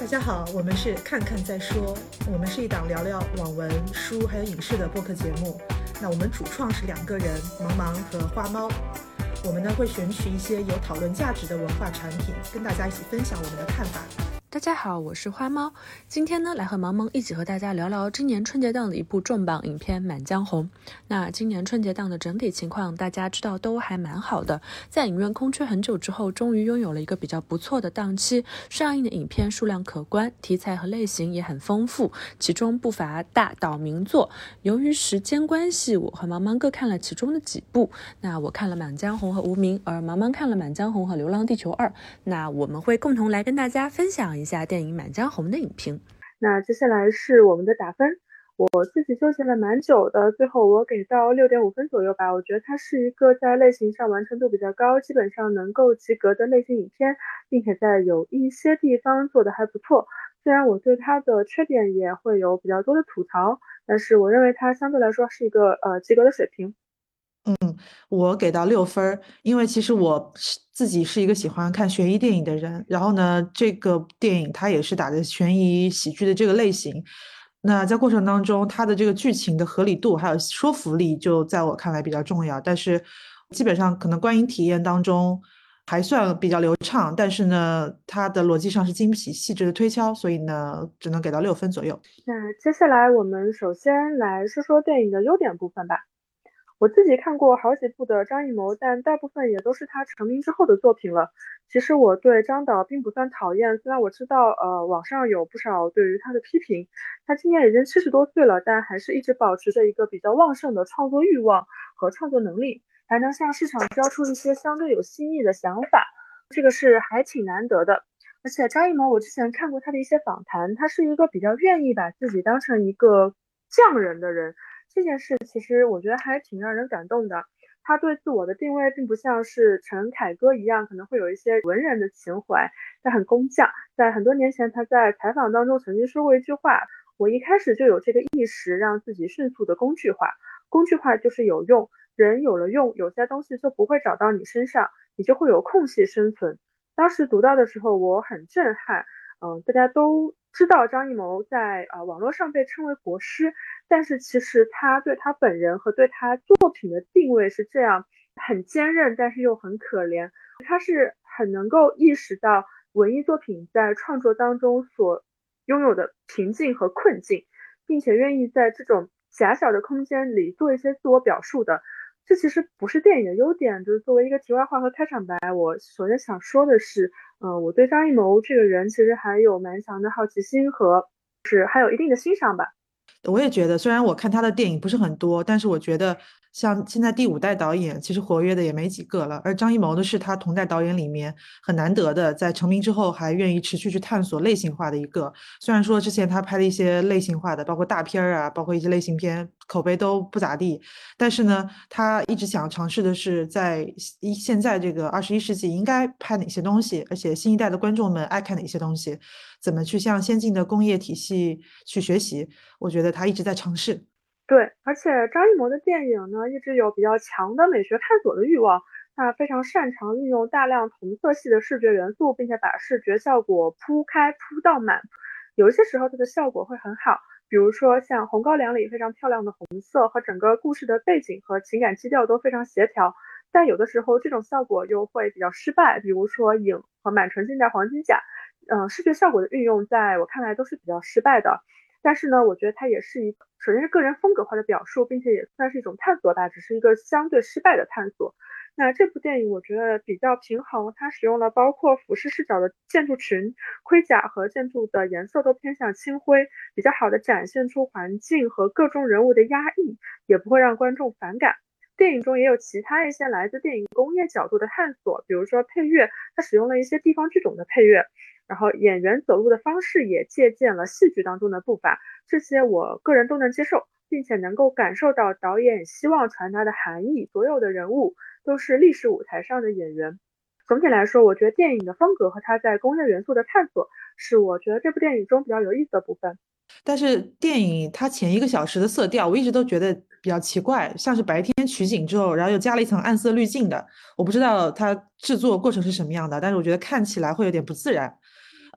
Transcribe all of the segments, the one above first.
大家好，我们是看看再说，我们是一档聊聊网文、书还有影视的播客节目。那我们主创是两个人，茫茫和花猫。我们呢会选取一些有讨论价值的文化产品，跟大家一起分享我们的看法。大家好，我是花猫，今天呢来和萌萌一起和大家聊聊今年春节档的一部重磅影片《满江红》。那今年春节档的整体情况，大家知道都还蛮好的，在影院空缺很久之后，终于拥有了一个比较不错的档期，上映的影片数量可观，题材和类型也很丰富，其中不乏大导名作。由于时间关系，我和萌萌各看了其中的几部。那我看了《满江红》和《无名》，而萌萌看了《满江红》和《流浪地球二》。那我们会共同来跟大家分享。一下电影《满江红》的影评。那接下来是我们的打分，我自己纠结了蛮久的，最后我给到六点五分左右吧。我觉得它是一个在类型上完成度比较高，基本上能够及格的类型影片，并且在有一些地方做的还不错。虽然我对它的缺点也会有比较多的吐槽，但是我认为它相对来说是一个呃及格的水平。嗯，我给到六分，因为其实我自己是一个喜欢看悬疑电影的人，然后呢，这个电影它也是打着悬疑喜剧的这个类型，那在过程当中，它的这个剧情的合理度还有说服力，就在我看来比较重要。但是基本上可能观影体验当中还算比较流畅，但是呢，它的逻辑上是经不起细致的推敲，所以呢，只能给到六分左右。那接下来我们首先来说说电影的优点部分吧。我自己看过好几部的张艺谋，但大部分也都是他成名之后的作品了。其实我对张导并不算讨厌，虽然我知道，呃，网上有不少对于他的批评。他今年已经七十多岁了，但还是一直保持着一个比较旺盛的创作欲望和创作能力，还能向市场交出一些相对有新意的想法，这个是还挺难得的。而且张艺谋，我之前看过他的一些访谈，他是一个比较愿意把自己当成一个匠人的人。这件事其实我觉得还挺让人感动的。他对自我的定位并不像是陈凯歌一样，可能会有一些文人的情怀，他很工匠。在很多年前，他在采访当中曾经说过一句话：“我一开始就有这个意识，让自己迅速的工具化。工具化就是有用，人有了用，有些东西就不会找到你身上，你就会有空隙生存。”当时读到的时候，我很震撼。嗯，大家都知道张艺谋在啊网络上被称为国师。但是其实他对他本人和对他作品的定位是这样，很坚韧，但是又很可怜。他是很能够意识到文艺作品在创作当中所拥有的瓶颈和困境，并且愿意在这种狭小的空间里做一些自我表述的。这其实不是电影的优点。就是作为一个题外话和开场白，我首先想说的是，嗯，我对张艺谋这个人其实还有蛮强的好奇心和是还有一定的欣赏吧。我也觉得，虽然我看他的电影不是很多，但是我觉得像现在第五代导演，其实活跃的也没几个了。而张艺谋呢，是他同代导演里面很难得的，在成名之后还愿意持续去探索类型化的一个。虽然说之前他拍的一些类型化的，包括大片儿啊，包括一些类型片，口碑都不咋地，但是呢，他一直想尝试的是在一现在这个二十一世纪应该拍哪些东西，而且新一代的观众们爱看哪些东西。怎么去向先进的工业体系去学习？我觉得他一直在尝试。对，而且张艺谋的电影呢，一直有比较强的美学探索的欲望。他非常擅长运用大量同色系的视觉元素，并且把视觉效果铺开铺到满。有一些时候，它的效果会很好，比如说像《红高粱》里非常漂亮的红色，和整个故事的背景和情感基调都非常协调。但有的时候，这种效果又会比较失败，比如说《影》和《满城尽带黄金甲》。嗯，视觉效果的运用，在我看来都是比较失败的。但是呢，我觉得它也是一，首先是个人风格化的表述，并且也算是一种探索吧，只是一个相对失败的探索。那这部电影我觉得比较平衡，它使用了包括俯视视角的建筑群、盔甲和建筑的颜色都偏向青灰，比较好的展现出环境和各种人物的压抑，也不会让观众反感。电影中也有其他一些来自电影工业角度的探索，比如说配乐，它使用了一些地方剧种的配乐。然后演员走路的方式也借鉴了戏剧当中的步伐，这些我个人都能接受，并且能够感受到导演希望传达的含义。所有的人物都是历史舞台上的演员。总体来说，我觉得电影的风格和它在工业元素的探索，是我觉得这部电影中比较有意思的部分。但是电影它前一个小时的色调，我一直都觉得比较奇怪，像是白天取景之后，然后又加了一层暗色滤镜的。我不知道它制作过程是什么样的，但是我觉得看起来会有点不自然。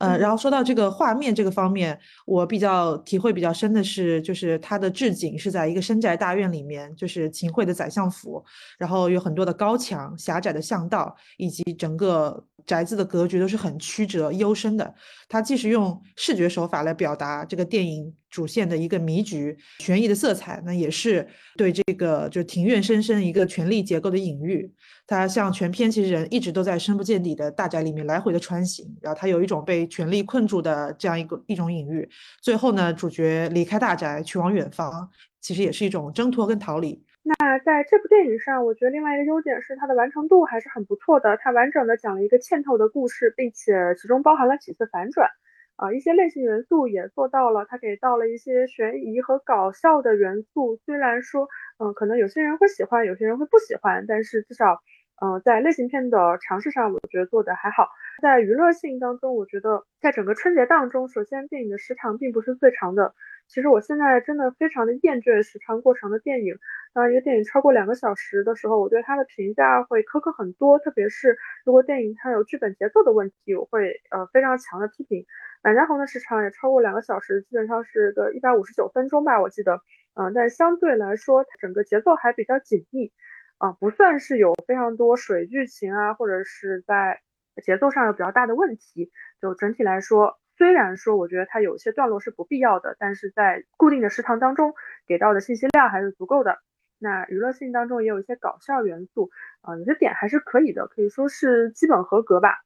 呃，然后说到这个画面这个方面，我比较体会比较深的是，就是它的置景是在一个深宅大院里面，就是秦桧的宰相府，然后有很多的高墙、狭窄的巷道，以及整个宅子的格局都是很曲折幽深的。它既是用视觉手法来表达这个电影主线的一个迷局、悬疑的色彩，那也是对这个就庭院深深一个权力结构的隐喻。它像全篇其实人一直都在深不见底的大宅里面来回的穿行，然后它有一种被权力困住的这样一个一种隐喻。最后呢，主角离开大宅去往远方，其实也是一种挣脱跟逃离。那在这部电影上，我觉得另外一个优点是它的完成度还是很不错的。它完整的讲了一个嵌透的故事，并且其中包含了几次反转，啊，一些类型元素也做到了。它给到了一些悬疑和搞笑的元素，虽然说，嗯，可能有些人会喜欢，有些人会不喜欢，但是至少。嗯，在类型片的尝试上，我觉得做的还好。在娱乐性当中，我觉得在整个春节档中，首先电影的时长并不是最长的。其实我现在真的非常的厌倦时长过长的电影。当一个电影超过两个小时的时候，我对它的评价会苛刻很多。特别是如果电影它有剧本节奏的问题，我会呃非常强的批评。《满江红》的时长也超过两个小时，基本上是个一百五十九分钟吧，我记得。嗯，但相对来说，整个节奏还比较紧密。啊，不算是有非常多水剧情啊，或者是在节奏上有比较大的问题。就整体来说，虽然说我觉得它有些段落是不必要的，但是在固定的时长当中给到的信息量还是足够的。那娱乐性当中也有一些搞笑元素，啊，有些点还是可以的，可以说是基本合格吧。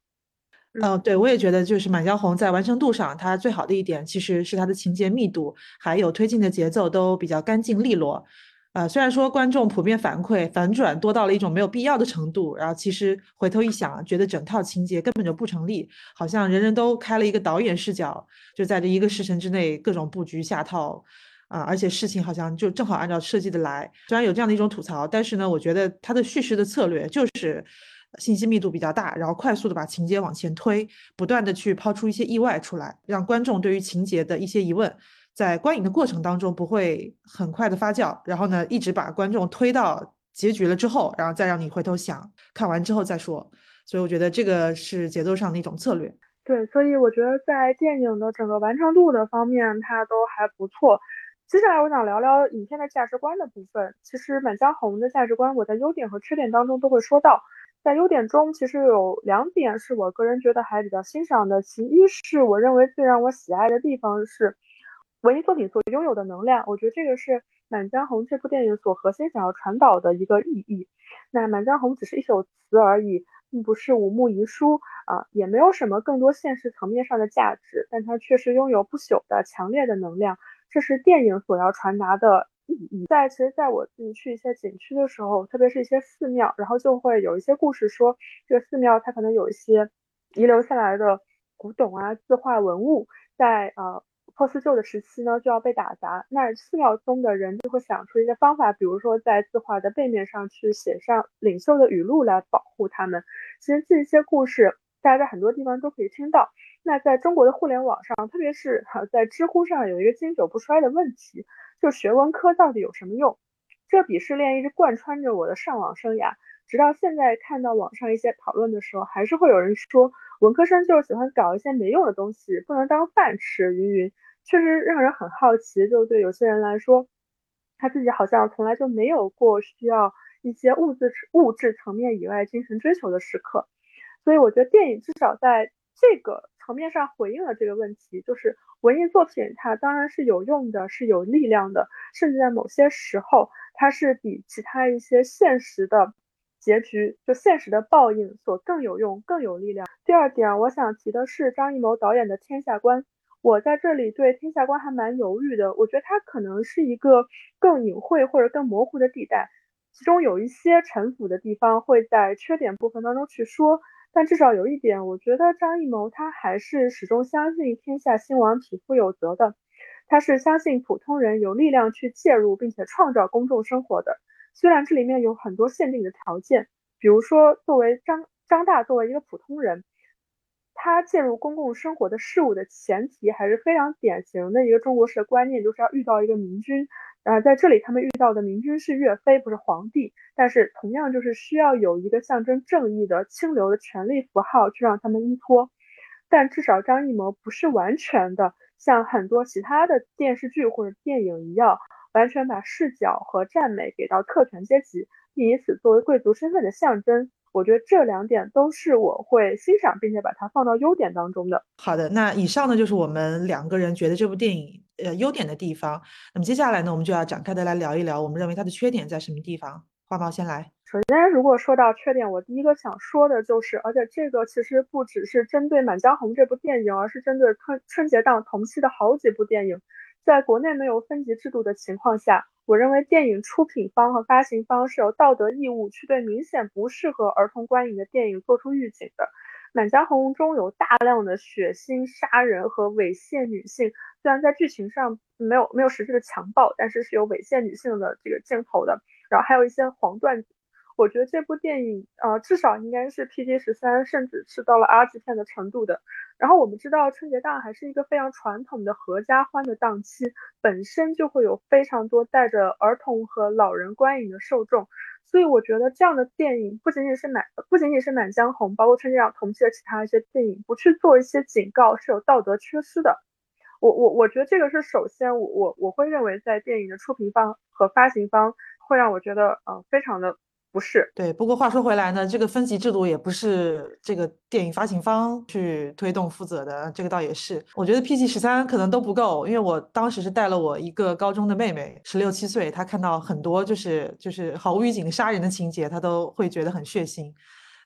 嗯，对，我也觉得就是《满江红》在完成度上，它最好的一点其实是它的情节密度，还有推进的节奏都比较干净利落。啊，虽然说观众普遍反馈反转多到了一种没有必要的程度，然后其实回头一想，觉得整套情节根本就不成立，好像人人都开了一个导演视角，就在这一个时辰之内各种布局下套，啊，而且事情好像就正好按照设计的来。虽然有这样的一种吐槽，但是呢，我觉得它的叙事的策略就是信息密度比较大，然后快速的把情节往前推，不断的去抛出一些意外出来，让观众对于情节的一些疑问。在观影的过程当中不会很快的发酵，然后呢，一直把观众推到结局了之后，然后再让你回头想，看完之后再说。所以我觉得这个是节奏上的一种策略。对，所以我觉得在电影的整个完成度的方面，它都还不错。接下来我想聊聊影片的价值观的部分。其实《满江红》的价值观，我在优点和缺点当中都会说到。在优点中，其实有两点是我个人觉得还比较欣赏的。其一是我认为最让我喜爱的地方是。文艺作品所拥有的能量，我觉得这个是《满江红》这部电影所核心想要传导的一个意义。那《满江红》只是一首词而已，并不是五木遗书啊，也没有什么更多现实层面上的价值，但它确实拥有不朽的强烈的能量，这是电影所要传达的意义。在其实，在我自己去一些景区的时候，特别是一些寺庙，然后就会有一些故事说，这个寺庙它可能有一些遗留下来的古董啊、字画文物，在呃。破四旧的时期呢，就要被打砸。那寺庙中的人就会想出一些方法，比如说在字画的背面上去写上领袖的语录来保护他们。其实这些故事，大家在很多地方都可以听到。那在中国的互联网上，特别是哈在知乎上，有一个经久不衰的问题，就学文科到底有什么用？这鄙视链一直贯穿着我的上网生涯，直到现在看到网上一些讨论的时候，还是会有人说文科生就是喜欢搞一些没用的东西，不能当饭吃，云云。确实让人很好奇，就对有些人来说，他自己好像从来就没有过需要一些物质物质层面以外精神追求的时刻。所以我觉得电影至少在这个层面上回应了这个问题，就是文艺作品它当然是有用的，是有力量的，甚至在某些时候它是比其他一些现实的结局，就现实的报应所更有用、更有力量。第二点，我想提的是张艺谋导演的天下观。我在这里对天下观还蛮犹豫的，我觉得它可能是一个更隐晦或者更模糊的地带，其中有一些陈腐的地方会在缺点部分当中去说，但至少有一点，我觉得张艺谋他还是始终相信天下兴亡匹夫有责的，他是相信普通人有力量去介入并且创造公众生活的，虽然这里面有很多限定的条件，比如说作为张张大作为一个普通人。他介入公共生活的事物的前提还是非常典型的一个中国式的观念，就是要遇到一个明君。啊，在这里他们遇到的明君是岳飞，不是皇帝。但是同样就是需要有一个象征正义的清流的权力符号去让他们依托。但至少张艺谋不是完全的像很多其他的电视剧或者电影一样，完全把视角和赞美给到特权阶级，并以此作为贵族身份的象征。我觉得这两点都是我会欣赏并且把它放到优点当中的。好的，那以上呢就是我们两个人觉得这部电影呃优点的地方。那么接下来呢，我们就要展开的来聊一聊，我们认为它的缺点在什么地方。花猫先来。首先，如果说到缺点，我第一个想说的就是，而且这个其实不只是针对《满江红》这部电影，而是针对春春节档同期的好几部电影。在国内没有分级制度的情况下，我认为电影出品方和发行方是有道德义务去对明显不适合儿童观影的电影做出预警的。《满江红》中有大量的血腥、杀人和猥亵女性，虽然在剧情上没有没有实质的强暴，但是是有猥亵女性的这个镜头的。然后还有一些黄段子。我觉得这部电影，呃，至少应该是 PG 十三，甚至是到了 R 级片的程度的。然后我们知道春节档还是一个非常传统的合家欢的档期，本身就会有非常多带着儿童和老人观影的受众，所以我觉得这样的电影不仅仅是满，不仅仅是满江红，包括春节档同期的其他一些电影，不去做一些警告是有道德缺失的。我我我觉得这个是首先，我我我会认为在电影的出品方和发行方会让我觉得，呃，非常的。不是对，不过话说回来呢，这个分级制度也不是这个电影发行方去推动负责的，这个倒也是。我觉得 PG 十三可能都不够，因为我当时是带了我一个高中的妹妹，十六七岁，她看到很多就是就是毫无预警的杀人的情节，她都会觉得很血腥。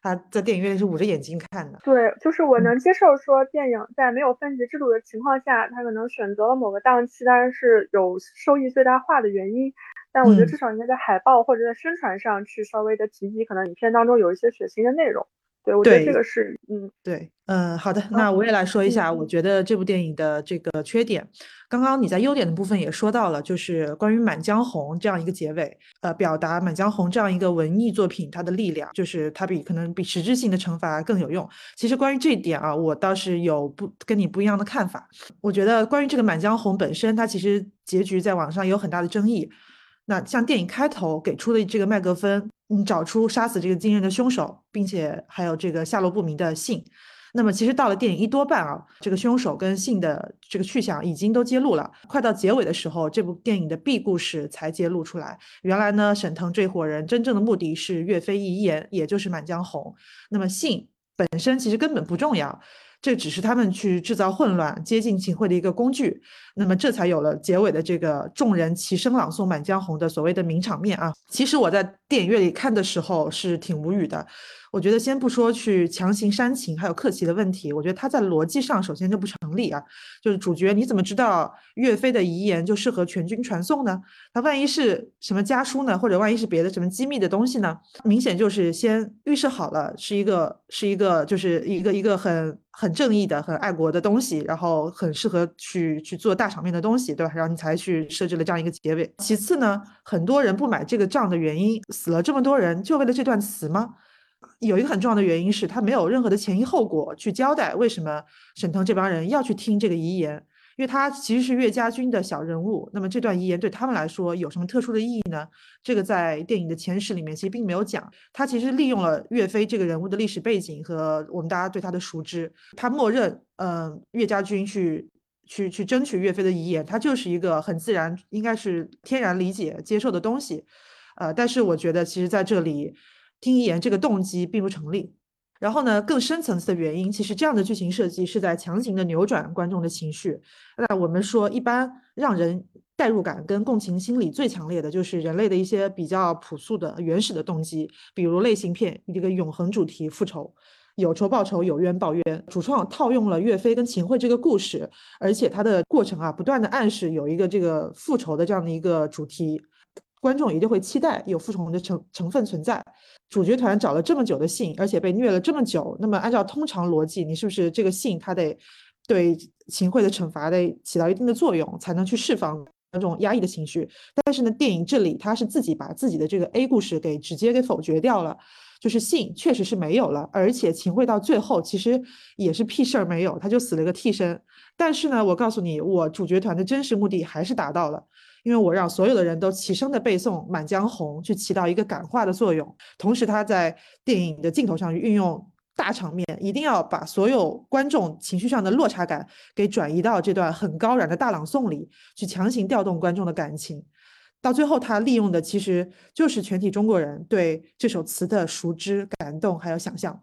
她在电影院里是捂着眼睛看的。对，就是我能接受说电影在没有分级制度的情况下，他可能选择了某个档期，当然是有收益最大化的原因。但我觉得至少应该在海报或者在宣传上去稍微的提及，可能影片当中有一些血腥的内容。对，我觉得这个是，嗯，对，嗯，好的，那我也来说一下，我觉得这部电影的这个缺点。刚刚你在优点的部分也说到了，就是关于《满江红》这样一个结尾，呃，表达《满江红》这样一个文艺作品它的力量，就是它比可能比实质性的惩罚更有用。其实关于这一点啊，我倒是有不跟你不一样的看法。我觉得关于这个《满江红》本身，它其实结局在网上有很大的争议。那像电影开头给出的这个麦格芬，你找出杀死这个惊人的凶手，并且还有这个下落不明的信。那么其实到了电影一多半啊，这个凶手跟信的这个去向已经都揭露了。快到结尾的时候，这部电影的 B 故事才揭露出来。原来呢，沈腾这伙人真正的目的是岳飞遗言，也就是《满江红》。那么信本身其实根本不重要。这只是他们去制造混乱、接近秦桧的一个工具，那么这才有了结尾的这个众人齐声朗诵《满江红》的所谓的名场面啊。其实我在电影院里看的时候是挺无语的。我觉得先不说去强行煽情，还有客气的问题，我觉得他在逻辑上首先就不成立啊。就是主角你怎么知道岳飞的遗言就适合全军传颂呢？他万一是什么家书呢？或者万一是别的什么机密的东西呢？明显就是先预设好了是一个是一个就是一个一个很很正义的、很爱国的东西，然后很适合去去做大场面的东西，对吧？然后你才去设置了这样一个结尾。其次呢，很多人不买这个账的原因，死了这么多人，就为了这段词吗？有一个很重要的原因是他没有任何的前因后果去交代为什么沈腾这帮人要去听这个遗言，因为他其实是岳家军的小人物。那么这段遗言对他们来说有什么特殊的意义呢？这个在电影的前史里面其实并没有讲。他其实利用了岳飞这个人物的历史背景和我们大家对他的熟知，他默认，嗯，岳家军去去去争取岳飞的遗言，他就是一个很自然，应该是天然理解接受的东西。呃，但是我觉得其实在这里。听遗言这个动机并不成立，然后呢，更深层次的原因，其实这样的剧情设计是在强行的扭转观众的情绪。那我们说，一般让人代入感跟共情心理最强烈的就是人类的一些比较朴素的原始的动机，比如类型片一个永恒主题复仇，有仇报仇，有冤报冤。主创套用了岳飞跟秦桧这个故事，而且它的过程啊，不断的暗示有一个这个复仇的这样的一个主题。观众一定会期待有复仇的成成分存在。主角团找了这么久的信，而且被虐了这么久，那么按照通常逻辑，你是不是这个信他得对秦桧的惩罚得起到一定的作用，才能去释放那种压抑的情绪？但是呢，电影这里他是自己把自己的这个 A 故事给直接给否决掉了，就是信确实是没有了，而且秦桧到最后其实也是屁事儿没有，他就死了个替身。但是呢，我告诉你，我主角团的真实目的还是达到了。因为我让所有的人都齐声的背诵《满江红》，去起到一个感化的作用。同时，他在电影的镜头上运用大场面，一定要把所有观众情绪上的落差感给转移到这段很高燃的大朗诵里，去强行调动观众的感情。到最后，他利用的其实就是全体中国人对这首词的熟知、感动还有想象。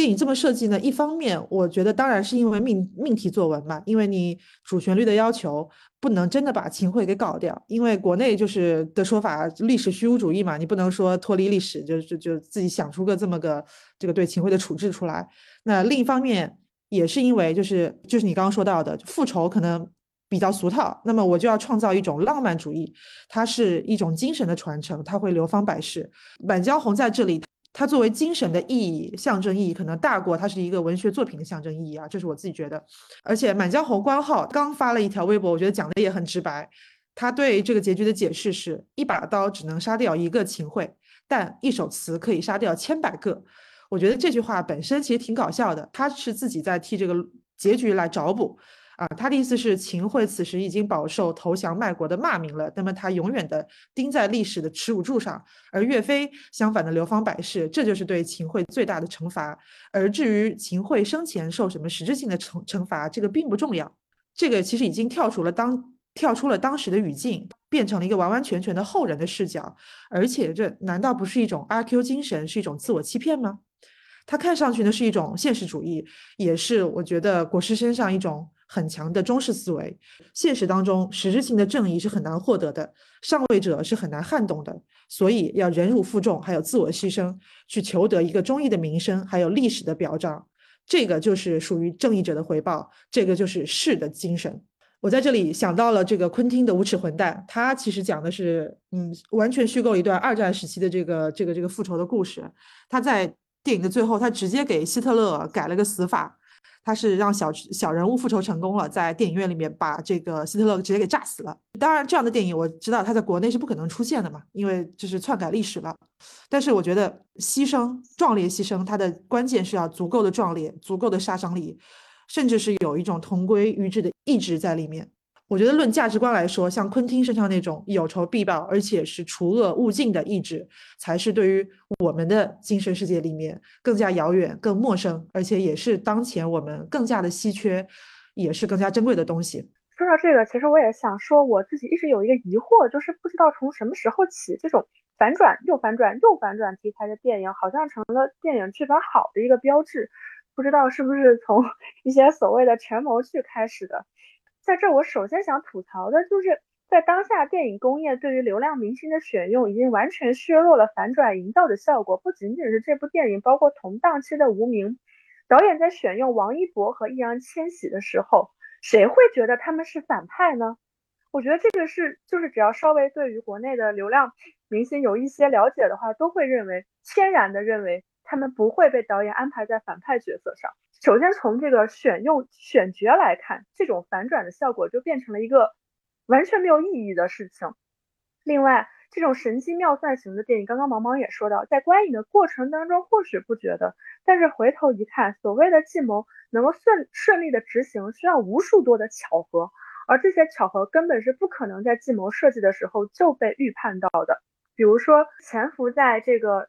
电影这么设计呢？一方面，我觉得当然是因为命命题作文嘛，因为你主旋律的要求不能真的把秦桧给搞掉，因为国内就是的说法，历史虚无主义嘛，你不能说脱离历史，就就就自己想出个这么个这个对秦桧的处置出来。那另一方面，也是因为就是就是你刚刚说到的复仇可能比较俗套，那么我就要创造一种浪漫主义，它是一种精神的传承，它会流芳百世。《满江红》在这里。它作为精神的意义、象征意义，可能大过它是一个文学作品的象征意义啊，这是我自己觉得。而且《满江红》官号刚发了一条微博，我觉得讲的也很直白。他对这个结局的解释是：一把刀只能杀掉一个秦桧，但一首词可以杀掉千百个。我觉得这句话本身其实挺搞笑的，他是自己在替这个结局来找补。啊，他的意思是秦桧此时已经饱受投降卖国的骂名了，那么他永远的钉在历史的耻辱柱上，而岳飞相反的流芳百世，这就是对秦桧最大的惩罚。而至于秦桧生前受什么实质性的惩惩罚，这个并不重要。这个其实已经跳出了当跳出了当时的语境，变成了一个完完全全的后人的视角。而且这难道不是一种阿 Q 精神，是一种自我欺骗吗？他看上去呢是一种现实主义，也是我觉得国师身上一种。很强的中式思维，现实当中实质性的正义是很难获得的，上位者是很难撼动的，所以要忍辱负重，还有自我牺牲，去求得一个忠义的名声，还有历史的表彰，这个就是属于正义者的回报，这个就是士的精神。我在这里想到了这个昆汀的《无耻混蛋》，他其实讲的是，嗯，完全虚构一段二战时期的这个这个这个复仇的故事。他在电影的最后，他直接给希特勒改了个死法。他是让小小人物复仇成功了，在电影院里面把这个希特勒直接给炸死了。当然，这样的电影我知道他在国内是不可能出现的嘛，因为就是篡改历史了。但是我觉得牺牲壮烈牺牲，它的关键是要足够的壮烈，足够的杀伤力，甚至是有一种同归于尽的意志在里面。我觉得论价值观来说，像昆汀身上那种有仇必报，而且是除恶务尽的意志，才是对于我们的精神世界里面更加遥远、更陌生，而且也是当前我们更加的稀缺，也是更加珍贵的东西。说到这个，其实我也想说，我自己一直有一个疑惑，就是不知道从什么时候起，这种反转又反转又反转题材的电影，好像成了电影剧本好的一个标志。不知道是不是从 一些所谓的权谋剧开始的。在这，我首先想吐槽的就是，在当下电影工业对于流量明星的选用，已经完全削弱了反转营造的效果。不仅仅是这部电影，包括同档期的《无名》，导演在选用王一博和易烊千玺的时候，谁会觉得他们是反派呢？我觉得这个是，就是只要稍微对于国内的流量明星有一些了解的话，都会认为，天然的认为他们不会被导演安排在反派角色上。首先从这个选用选角来看，这种反转的效果就变成了一个完全没有意义的事情。另外，这种神机妙算型的电影，刚刚毛毛也说到，在观影的过程当中或许不觉得，但是回头一看，所谓的计谋能够顺顺利的执行，需要无数多的巧合，而这些巧合根本是不可能在计谋设计的时候就被预判到的。比如说，潜伏在这个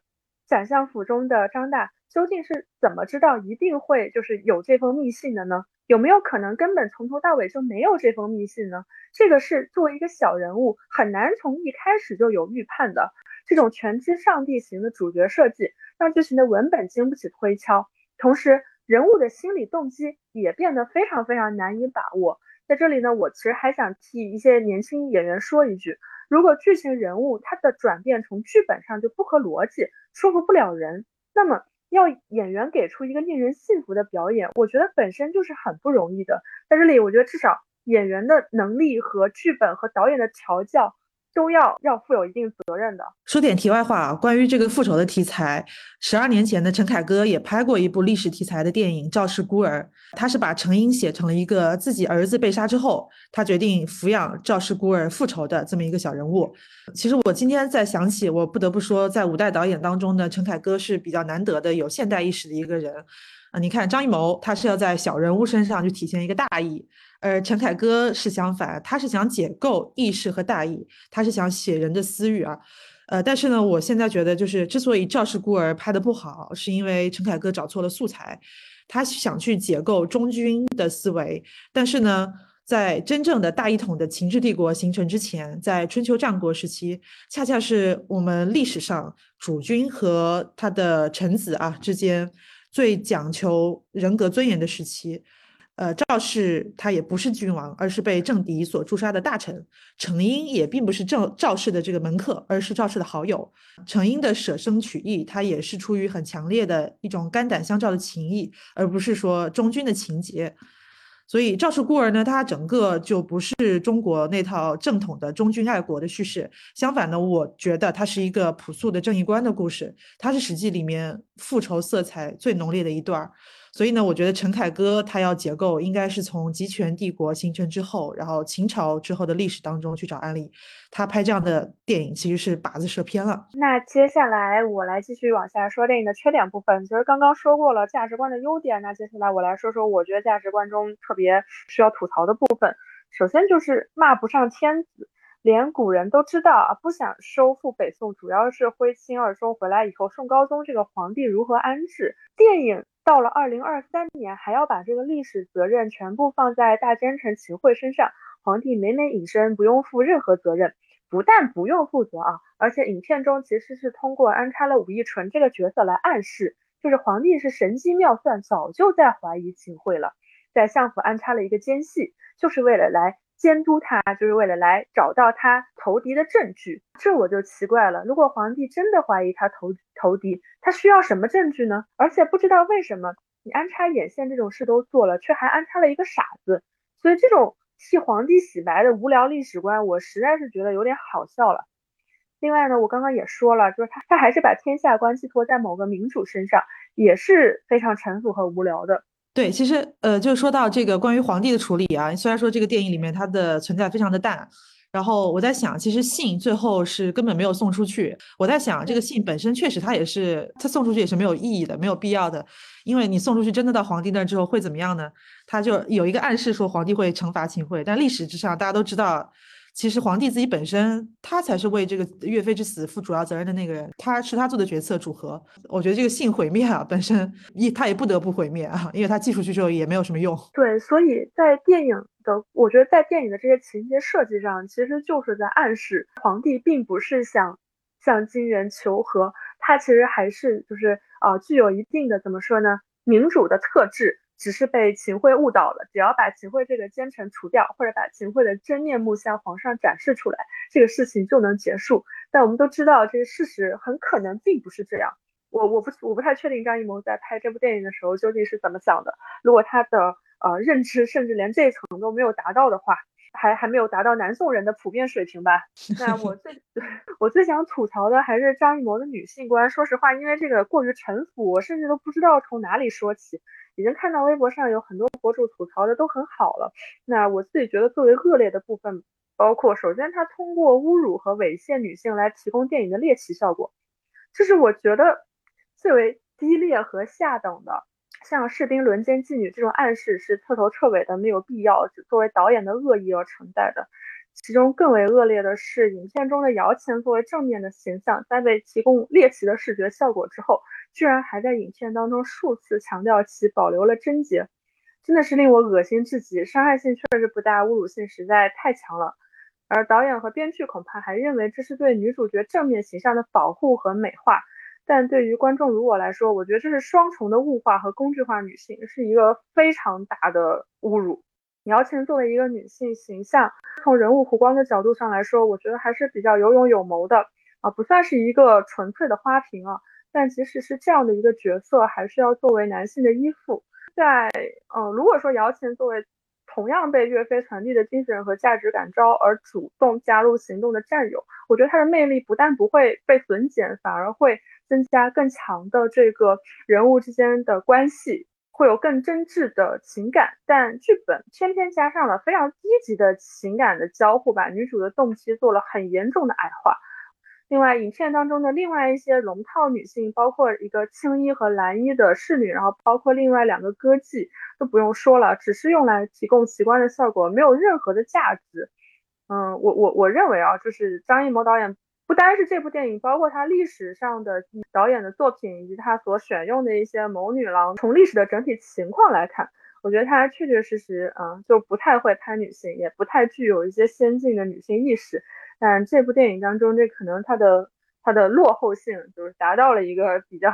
宰相府中的张大。究竟是怎么知道一定会就是有这封密信的呢？有没有可能根本从头到尾就没有这封密信呢？这个是作为一个小人物很难从一开始就有预判的。这种全知上帝型的主角设计，让剧情的文本经不起推敲，同时人物的心理动机也变得非常非常难以把握。在这里呢，我其实还想替一些年轻演员说一句：如果剧情人物他的转变从剧本上就不合逻辑，说服不了人，那么。要演员给出一个令人信服的表演，我觉得本身就是很不容易的。在这里，我觉得至少演员的能力和剧本和导演的调教。都要要负有一定责任的。说点题外话啊，关于这个复仇的题材，十二年前的陈凯歌也拍过一部历史题材的电影《赵氏孤儿》，他是把程英写成了一个自己儿子被杀之后，他决定抚养赵氏孤儿复仇的这么一个小人物。其实我今天在想起，我不得不说，在五代导演当中呢，陈凯歌是比较难得的有现代意识的一个人。啊，你看张艺谋，他是要在小人物身上去体现一个大义。而陈凯歌是相反，他是想解构意识和大义，他是想写人的私欲啊。呃，但是呢，我现在觉得就是之所以《赵氏孤儿》拍的不好，是因为陈凯歌找错了素材，他想去解构中军的思维，但是呢。在真正的大一统的秦制帝国形成之前，在春秋战国时期，恰恰是我们历史上主君和他的臣子啊之间最讲求人格尊严的时期。呃，赵氏他也不是君王，而是被政敌所诛杀的大臣。程婴也并不是赵赵氏的这个门客，而是赵氏的好友。程婴的舍生取义，他也是出于很强烈的一种肝胆相照的情谊，而不是说忠君的情节。所以赵氏孤儿呢，它整个就不是中国那套正统的忠君爱国的叙事。相反呢，我觉得它是一个朴素的正义观的故事，它是《史记》里面复仇色彩最浓烈的一段儿。所以呢，我觉得陈凯歌他要结构，应该是从集权帝国形成之后，然后秦朝之后的历史当中去找案例。他拍这样的电影其实是靶子射偏了。那接下来我来继续往下说电影的缺点部分。其实刚刚说过了价值观的优点，那接下来我来说说我觉得价值观中特别需要吐槽的部分。首先就是骂不上天子，连古人都知道啊，不想收复北宋，主要是徽钦二宗回来以后，宋高宗这个皇帝如何安置。电影。到了二零二三年，还要把这个历史责任全部放在大奸臣秦桧身上。皇帝每每隐身，不用负任何责任。不但不用负责啊，而且影片中其实是通过安插了武义纯这个角色来暗示，就是皇帝是神机妙算，早就在怀疑秦桧了，在相府安插了一个奸细，就是为了来。监督他就是为了来找到他投敌的证据，这我就奇怪了。如果皇帝真的怀疑他投投敌，他需要什么证据呢？而且不知道为什么你安插眼线这种事都做了，却还安插了一个傻子。所以这种替皇帝洗白的无聊历史观，我实在是觉得有点好笑了。另外呢，我刚刚也说了，就是他他还是把天下关系托在某个民主身上，也是非常陈腐和无聊的。对，其实呃，就说到这个关于皇帝的处理啊，虽然说这个电影里面它的存在非常的淡，然后我在想，其实信最后是根本没有送出去。我在想，这个信本身确实它也是，它送出去也是没有意义的，没有必要的，因为你送出去真的到皇帝那之后会怎么样呢？他就有一个暗示说皇帝会惩罚秦桧，但历史之上大家都知道。其实皇帝自己本身，他才是为这个岳飞之死负主要责任的那个人，他是他做的决策主和。我觉得这个性毁灭啊，本身一他也不得不毁灭啊，因为他寄出去之后也没有什么用。对，所以在电影的，我觉得在电影的这些情节设计上，其实就是在暗示皇帝并不是想向金人求和，他其实还是就是呃具有一定的怎么说呢，民主的特质。只是被秦桧误导了，只要把秦桧这个奸臣除掉，或者把秦桧的真面目向皇上展示出来，这个事情就能结束。但我们都知道，这个事实很可能并不是这样。我我不我不太确定张艺谋在拍这部电影的时候究竟是怎么想的。如果他的呃认知甚至连这层都没有达到的话，还还没有达到南宋人的普遍水平吧？那我最 我最想吐槽的还是张艺谋的女性观。说实话，因为这个过于沉浮，我甚至都不知道从哪里说起。已经看到微博上有很多博主吐槽的都很好了，那我自己觉得最为恶劣的部分，包括首先他通过侮辱和猥亵女性来提供电影的猎奇效果，这是我觉得最为低劣和下等的。像士兵轮奸妓女这种暗示是彻头彻尾的没有必要，只作为导演的恶意而存在的。其中更为恶劣的是，影片中的姚谦作为正面的形象，在被提供猎奇的视觉效果之后，居然还在影片当中数次强调其保留了贞洁，真的是令我恶心至极。伤害性确实不大，侮辱性实在太强了。而导演和编剧恐怕还认为这是对女主角正面形象的保护和美化，但对于观众如我来说，我觉得这是双重的物化和工具化女性，是一个非常大的侮辱。姚谦作为一个女性形象，从人物弧光的角度上来说，我觉得还是比较有勇有谋的啊，不算是一个纯粹的花瓶啊。但即使是这样的一个角色，还是要作为男性的依附。在嗯，如果说姚谦作为同样被岳飞传递的精神和价值感召而主动加入行动的战友，我觉得他的魅力不但不会被损减，反而会增加更强的这个人物之间的关系。会有更真挚的情感，但剧本偏偏加上了非常低级的情感的交互，把女主的动机做了很严重的矮化。另外，影片当中的另外一些龙套女性，包括一个青衣和蓝衣的侍女，然后包括另外两个歌妓，都不用说了，只是用来提供奇观的效果，没有任何的价值。嗯，我我我认为啊，就是张艺谋导演不单是这部电影，包括他历史上的导演的作品以及他所选用的一些谋女郎，从历史的整体情况来看，我觉得他确确实实，嗯，就不太会拍女性，也不太具有一些先进的女性意识。但这部电影当中，这可能它的它的落后性就是达到了一个比较。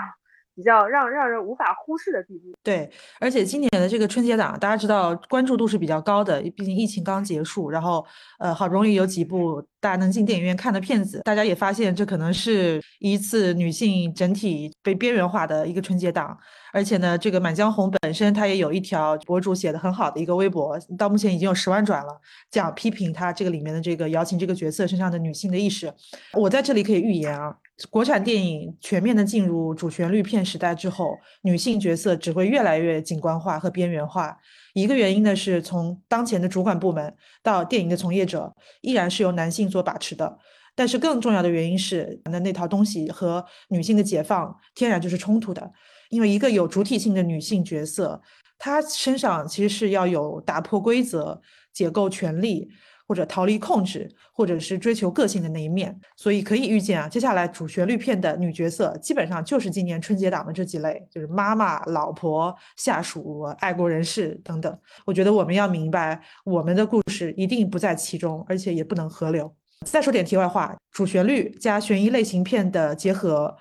比较让让人无法忽视的地步。对，而且今年的这个春节档，大家知道关注度是比较高的，毕竟疫情刚结束，然后呃好不容易有几部大家能进电影院看的片子，大家也发现这可能是一次女性整体被边缘化的一个春节档。而且呢，这个《满江红》本身它也有一条博主写的很好的一个微博，到目前已经有十万转了，讲批评他这个里面的这个姚琴这个角色身上的女性的意识。我在这里可以预言啊。国产电影全面的进入主旋律片时代之后，女性角色只会越来越景观化和边缘化。一个原因呢，是从当前的主管部门到电影的从业者，依然是由男性所把持的。但是更重要的原因是，那那套东西和女性的解放天然就是冲突的。因为一个有主体性的女性角色，她身上其实是要有打破规则、解构权力。或者逃离控制，或者是追求个性的那一面，所以可以预见啊，接下来主旋律片的女角色基本上就是今年春节档的这几类，就是妈妈、老婆、下属、爱国人士等等。我觉得我们要明白，我们的故事一定不在其中，而且也不能合流。再说点题外话，主旋律加悬疑类型片的结合，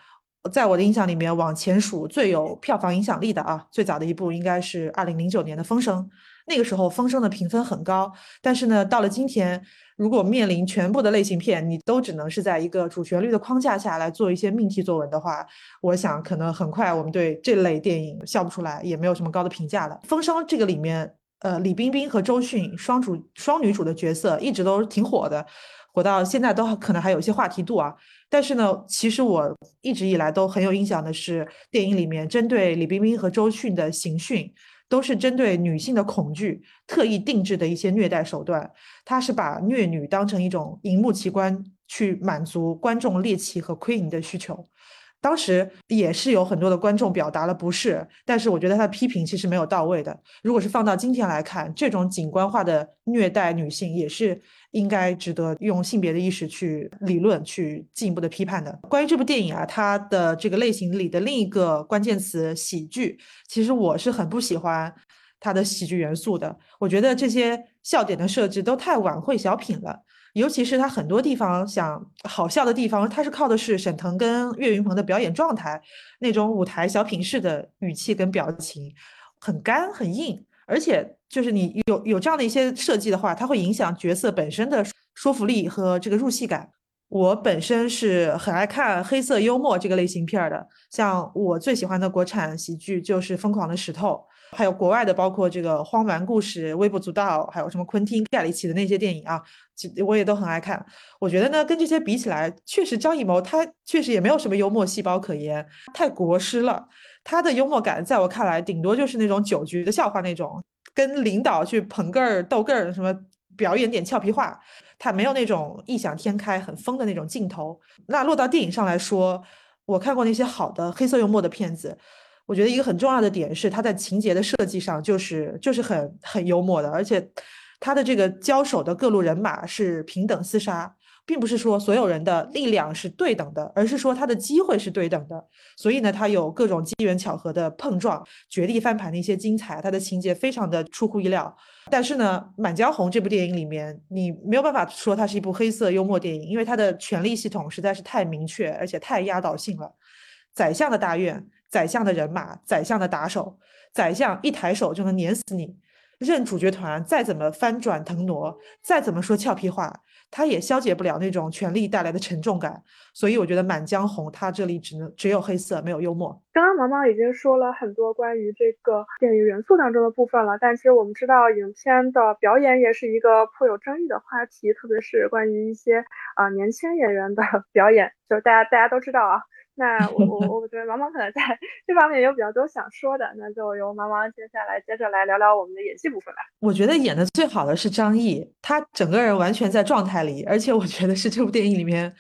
在我的印象里面，往前数最有票房影响力的啊，最早的一部应该是二零零九年的《风声》。那个时候风声的评分很高，但是呢，到了今天，如果面临全部的类型片，你都只能是在一个主旋律的框架下来做一些命题作文的话，我想可能很快我们对这类电影笑不出来，也没有什么高的评价了。风声这个里面，呃，李冰冰和周迅双主双女主的角色一直都挺火的，火到现在都可能还有一些话题度啊。但是呢，其实我一直以来都很有印象的是电影里面针对李冰冰和周迅的刑讯。都是针对女性的恐惧特意定制的一些虐待手段，他是把虐女当成一种荧幕奇观去满足观众猎奇和窥淫的需求。当时也是有很多的观众表达了不适，但是我觉得他的批评其实没有到位的。如果是放到今天来看，这种景观化的虐待女性也是应该值得用性别的意识去理论、去进一步的批判的。关于这部电影啊，它的这个类型里的另一个关键词喜剧，其实我是很不喜欢它的喜剧元素的。我觉得这些笑点的设置都太晚会小品了。尤其是他很多地方想好笑的地方，他是靠的是沈腾跟岳云鹏的表演状态，那种舞台小品式的语气跟表情，很干很硬，而且就是你有有这样的一些设计的话，它会影响角色本身的说服力和这个入戏感。我本身是很爱看黑色幽默这个类型片的，像我最喜欢的国产喜剧就是《疯狂的石头》。还有国外的，包括这个荒蛮故事、微不足道，还有什么昆汀盖里奇的那些电影啊，我也都很爱看。我觉得呢，跟这些比起来，确实张艺谋他确实也没有什么幽默细胞可言，太国师了。他的幽默感在我看来，顶多就是那种酒局的笑话那种，跟领导去捧个儿、逗个儿，什么表演点俏皮话，他没有那种异想天开、很疯的那种镜头。那落到电影上来说，我看过那些好的黑色幽默的片子。我觉得一个很重要的点是，他在情节的设计上就是就是很很幽默的，而且他的这个交手的各路人马是平等厮杀，并不是说所有人的力量是对等的，而是说他的机会是对等的。所以呢，他有各种机缘巧合的碰撞，绝地翻盘的一些精彩，他的情节非常的出乎意料。但是呢，《满江红》这部电影里面，你没有办法说它是一部黑色幽默电影，因为它的权力系统实在是太明确，而且太压倒性了。宰相的大院。宰相的人马，宰相的打手，宰相一抬手就能碾死你。任主角团再怎么翻转腾挪，再怎么说俏皮话，他也消解不了那种权力带来的沉重感。所以我觉得《满江红》它这里只能只有黑色，没有幽默。刚刚毛毛已经说了很多关于这个电影元素当中的部分了，但其实我们知道，影片的表演也是一个颇有争议的话题，特别是关于一些啊年轻演员的 表演，就是大家大家都知道啊。那我我 我觉得毛毛可能在这方面有比较多想说的，那就由毛毛接下来接着来聊聊我们的演戏部分吧。我觉得演的最好的是张译，他整个人完全在状态里，而且我觉得是这部电影里面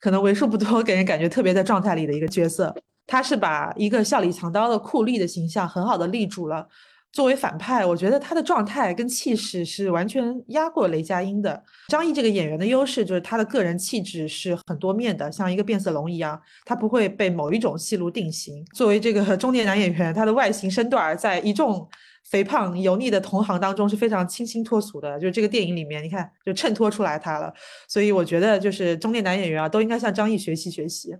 可能为数不多给人感觉特别在状态里的一个角色。他是把一个笑里藏刀的酷吏的形象很好的立住了。作为反派，我觉得他的状态跟气势是完全压过雷佳音的。张译这个演员的优势就是他的个人气质是很多面的，像一个变色龙一样，他不会被某一种戏路定型。作为这个 中年男演员，他的外形身段在一众肥胖油腻的同行当中是非常清新脱俗的。就是这个电影里面，你看就衬托出来他了。所以我觉得就是中年男演员啊，都应该向张译学习学习。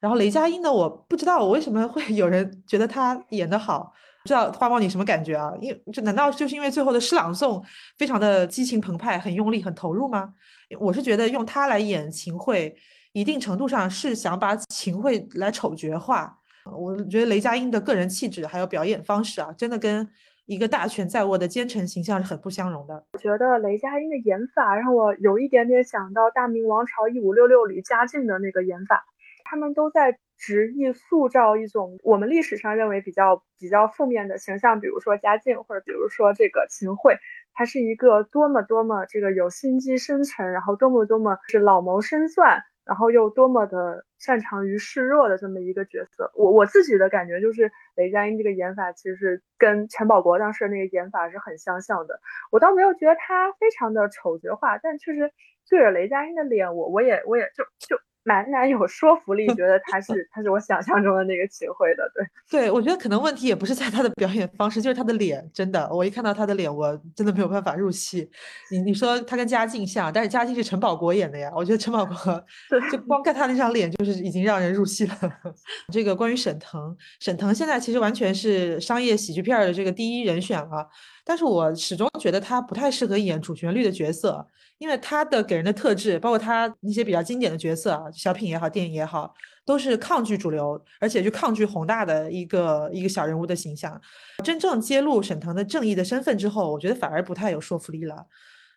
然后雷佳音呢，我不知道我为什么会 有人觉得他演得好。不知道花猫你什么感觉啊？因这难道就是因为最后的诗朗诵非常的激情澎湃、很用力、很投入吗？我是觉得用他来演秦桧，一定程度上是想把秦桧来丑角化。我觉得雷佳音的个人气质还有表演方式啊，真的跟一个大权在握的奸臣形象是很不相容的。我觉得雷佳音的演法让我有一点点想到《大明王朝一五六六》里嘉靖的那个演法，他们都在。执意塑造一种我们历史上认为比较比较负面的形象，比如说嘉靖，或者比如说这个秦桧，他是一个多么多么这个有心机深沉，然后多么多么是老谋深算，然后又多么的擅长于示弱的这么一个角色。我我自己的感觉就是雷佳音这个演法其实跟陈宝国当时那个演法是很相像的。我倒没有觉得他非常的丑角化，但确实对着雷佳音的脸，我我也我也就就。蛮难有说服力，觉得 他是他是我想象中的那个秦桧的，对对，我觉得可能问题也不是在他的表演方式，就是他的脸，真的，我一看到他的脸，我真的没有办法入戏。你你说他跟嘉靖像，但是嘉靖是陈宝国演的呀，我觉得陈宝国 就光看他那张脸，就是已经让人入戏了。这个关于沈腾，沈腾现在其实完全是商业喜剧片的这个第一人选了，但是我始终觉得他不太适合演主旋律的角色。因为他的给人的特质，包括他一些比较经典的角色啊，小品也好，电影也好，都是抗拒主流，而且就抗拒宏大的一个一个小人物的形象。真正揭露沈腾的正义的身份之后，我觉得反而不太有说服力了。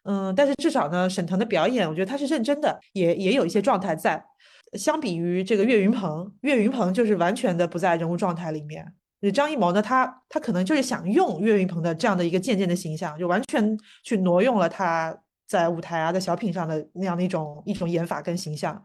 嗯，但是至少呢，沈腾的表演，我觉得他是认真的，也也有一些状态在。相比于这个岳云鹏，岳云鹏就是完全的不在人物状态里面。张艺谋呢，他他可能就是想用岳云鹏的这样的一个渐渐的形象，就完全去挪用了他。在舞台啊，在小品上的那样的一种一种演法跟形象，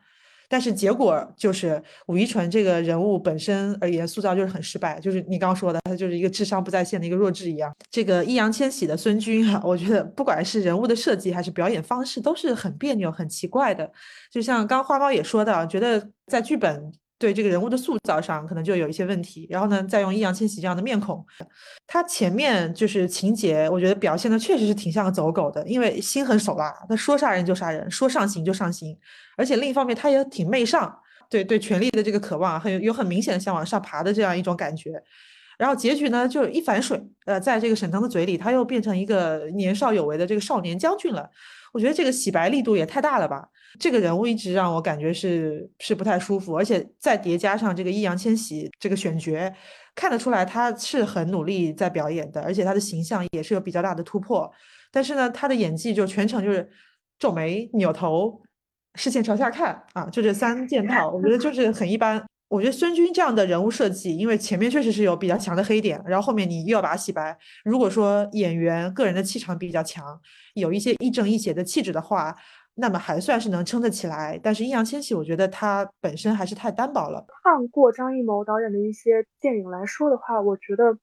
但是结果就是武一纯这个人物本身而言塑造就是很失败，就是你刚刚说的，他就是一个智商不在线的一个弱智一样。这个易烊千玺的孙军哈，我觉得不管是人物的设计还是表演方式，都是很别扭、很奇怪的。就像刚花猫也说的，觉得在剧本。对这个人物的塑造上可能就有一些问题，然后呢，再用易烊千玺这样的面孔，他前面就是情节，我觉得表现的确实是挺像个走狗的，因为心狠手辣，他说杀人就杀人，说上刑就上刑，而且另一方面他也挺媚上，对对权力的这个渴望，很有很明显的想往上爬的这样一种感觉，然后结局呢就一反水，呃，在这个沈腾的嘴里，他又变成一个年少有为的这个少年将军了，我觉得这个洗白力度也太大了吧。这个人物一直让我感觉是是不太舒服，而且再叠加上这个易烊千玺这个选角，看得出来他是很努力在表演的，而且他的形象也是有比较大的突破。但是呢，他的演技就全程就是皱眉、扭头、视线朝下看啊，就这三件套，我觉得就 是很一般。我觉得孙军这样的人物设计，因为前面确实是有比较强的黑点，然后后面你又要把它洗白。如果说演员个人的气场比较强，有一些亦正亦邪的气质的话。那么还算是能撑得起来，但是易烊千玺，我觉得他本身还是太单薄了。看过张艺谋导演的一些电影来说的话，我觉得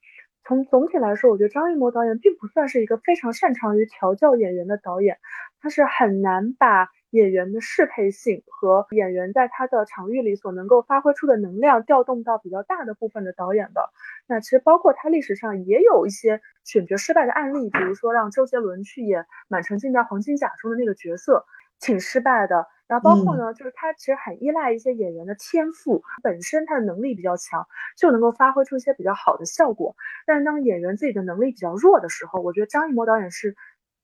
从总体来说，我觉得张艺谋导演并不算是一个非常擅长于调教演员的导演，他是很难把演员的适配性和演员在他的场域里所能够发挥出的能量调动到比较大的部分的导演的。那其实包括他历史上也有一些选角失败的案例，比如说让周杰伦去演《满城尽带黄金甲》中的那个角色。挺失败的，然后包括呢，就是他其实很依赖一些演员的天赋，本身他的能力比较强，就能够发挥出一些比较好的效果。但是当演员自己的能力比较弱的时候，我觉得张艺谋导演是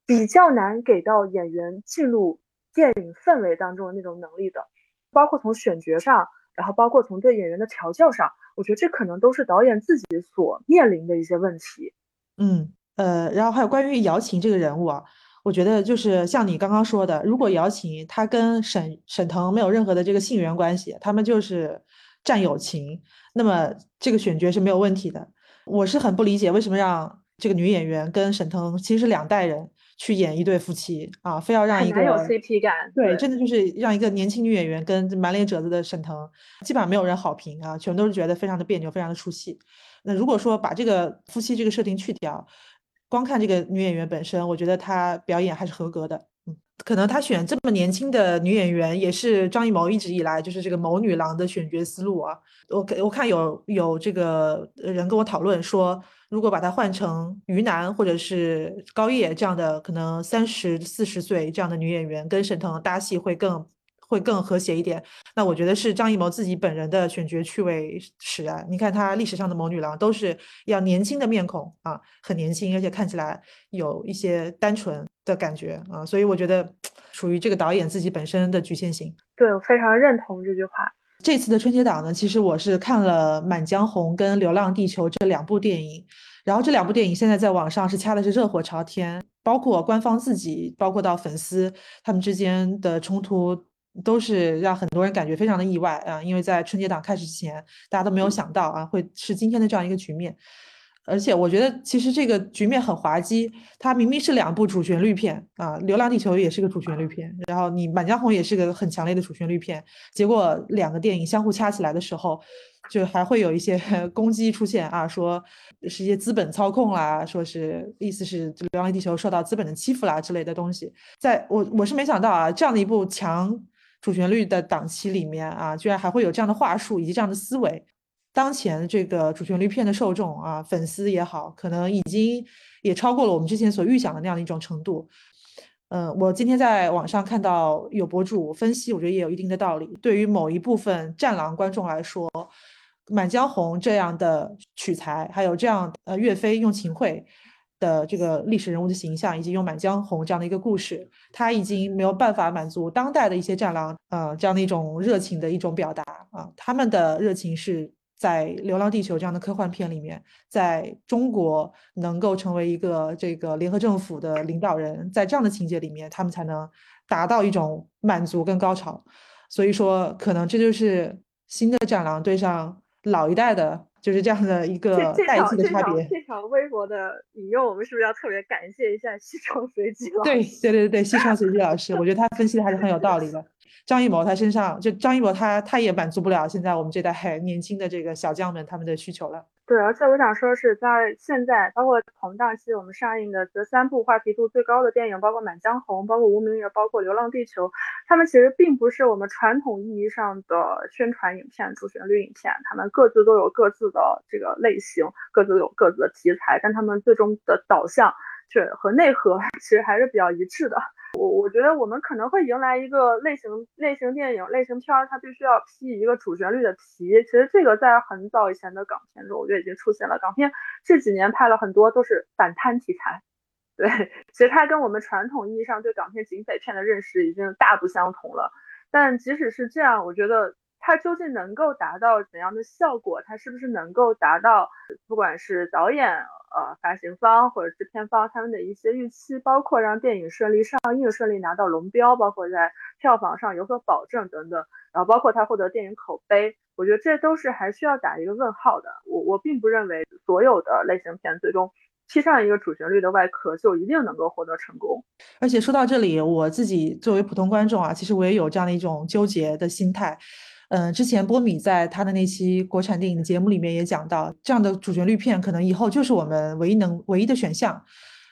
比较难给到演员进入电影氛围当中的那种能力的，包括从选角上，然后包括从对演员的调教上，我觉得这可能都是导演自己所面临的一些问题。嗯，呃，然后还有关于姚琴这个人物啊。我觉得就是像你刚刚说的，如果姚琴她跟沈沈腾没有任何的这个性缘关系，他们就是战友情，那么这个选角是没有问题的。我是很不理解为什么让这个女演员跟沈腾其实是两代人去演一对夫妻啊，非要让一个有 CP 感，对，真的就是让一个年轻女演员跟满脸褶子的沈腾，基本上没有人好评啊，全都是觉得非常的别扭，非常的出戏。那如果说把这个夫妻这个设定去掉，光看这个女演员本身，我觉得她表演还是合格的。嗯，可能她选这么年轻的女演员，也是张艺谋一直以来就是这个谋女郎的选角思路啊。我我看有有这个人跟我讨论说，如果把她换成于南或者是高叶这样的，可能三十四十岁这样的女演员，跟沈腾搭戏会更。会更和谐一点。那我觉得是张艺谋自己本人的选角趣味使然。你看他历史上的谋女郎都是要年轻的面孔啊，很年轻，而且看起来有一些单纯的感觉啊，所以我觉得属于这个导演自己本身的局限性。对我非常认同这句话。这次的春节档呢，其实我是看了《满江红》跟《流浪地球》这两部电影，然后这两部电影现在在网上是掐的是热火朝天，包括官方自己，包括到粉丝他们之间的冲突。都是让很多人感觉非常的意外啊，因为在春节档开始之前，大家都没有想到啊，会是今天的这样一个局面。而且我觉得其实这个局面很滑稽，它明明是两部主旋律片啊，《流浪地球》也是个主旋律片，然后你《满江红》也是个很强烈的主旋律片，结果两个电影相互掐起来的时候，就还会有一些 攻击出现啊，说是一些资本操控啦，说是意思是《流浪地球》受到资本的欺负啦之类的东西。在我我是没想到啊，这样的一部强。主旋律的档期里面啊，居然还会有这样的话术以及这样的思维。当前这个主旋律片的受众啊，粉丝也好，可能已经也超过了我们之前所预想的那样的一种程度。嗯，我今天在网上看到有博主分析，我觉得也有一定的道理。对于某一部分战狼观众来说，《满江红》这样的取材，还有这样呃岳飞用秦桧。的这个历史人物的形象，以及用《满江红》这样的一个故事，他已经没有办法满足当代的一些战狼，呃，这样的一种热情的一种表达啊。他们的热情是在《流浪地球》这样的科幻片里面，在中国能够成为一个这个联合政府的领导人，在这样的情节里面，他们才能达到一种满足跟高潮。所以说，可能这就是新的战狼对上老一代的。就是这样的一个代际的差别。这条微博的引用，我们是不是要特别感谢一下西窗随机老师？对对对对，西窗随机老师，我觉得他分析的还是很有道理的。张艺谋他身上，就张艺谋他他也满足不了现在我们这代很年轻的这个小将们他们的需求了。对，而且我想说，是在现在，包括同档期我们上映的这三部话题度最高的电影，包括《满江红》，包括《无名月》，包括《流浪地球》，他们其实并不是我们传统意义上的宣传影片、主旋律影片，他们各自都有各自的这个类型，各自有各自的题材，但他们最终的导向却和内核 其实还是比较一致的。我我觉得我们可能会迎来一个类型类型电影类型片儿，它必须要披一个主旋律的皮。其实这个在很早以前的港片中，我觉得已经出现了。港片这几年拍了很多都是反贪题材，对，其实它跟我们传统意义上对港片警匪片的认识已经大不相同了。但即使是这样，我觉得。它究竟能够达到怎样的效果？它是不是能够达到不管是导演、呃发行方或者制片方他们的一些预期，包括让电影顺利上映、顺利拿到龙标，包括在票房上有所保证等等，然后包括它获得电影口碑，我觉得这都是还需要打一个问号的。我我并不认为所有的类型片最终披上一个主旋律的外壳就一定能够获得成功。而且说到这里，我自己作为普通观众啊，其实我也有这样的一种纠结的心态。嗯，之前波米在他的那期国产电影的节目里面也讲到，这样的主旋律片可能以后就是我们唯一能唯一的选项。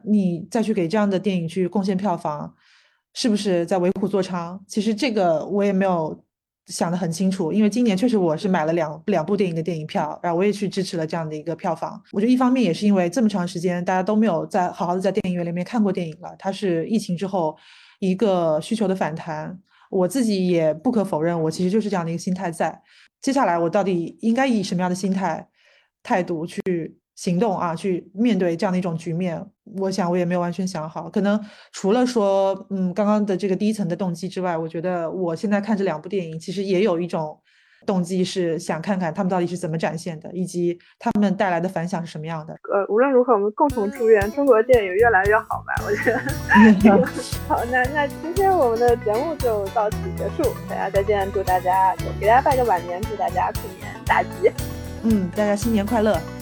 你再去给这样的电影去贡献票房，是不是在为虎作伥？其实这个我也没有想得很清楚，因为今年确实我是买了两两部电影的电影票，然后我也去支持了这样的一个票房。我觉得一方面也是因为这么长时间大家都没有在好好的在电影院里面看过电影了，它是疫情之后一个需求的反弹。我自己也不可否认，我其实就是这样的一个心态在。接下来我到底应该以什么样的心态、态度去行动啊？去面对这样的一种局面？我想我也没有完全想好。可能除了说，嗯，刚刚的这个第一层的动机之外，我觉得我现在看这两部电影，其实也有一种。动机是想看看他们到底是怎么展现的，以及他们带来的反响是什么样的。呃，无论如何，我们共同祝愿中国电影越来越好吧。我觉得。好，那那今天我们的节目就到此结束，大家再见，祝大家给大家拜个晚年，祝大家兔年大吉。嗯，大家新年快乐。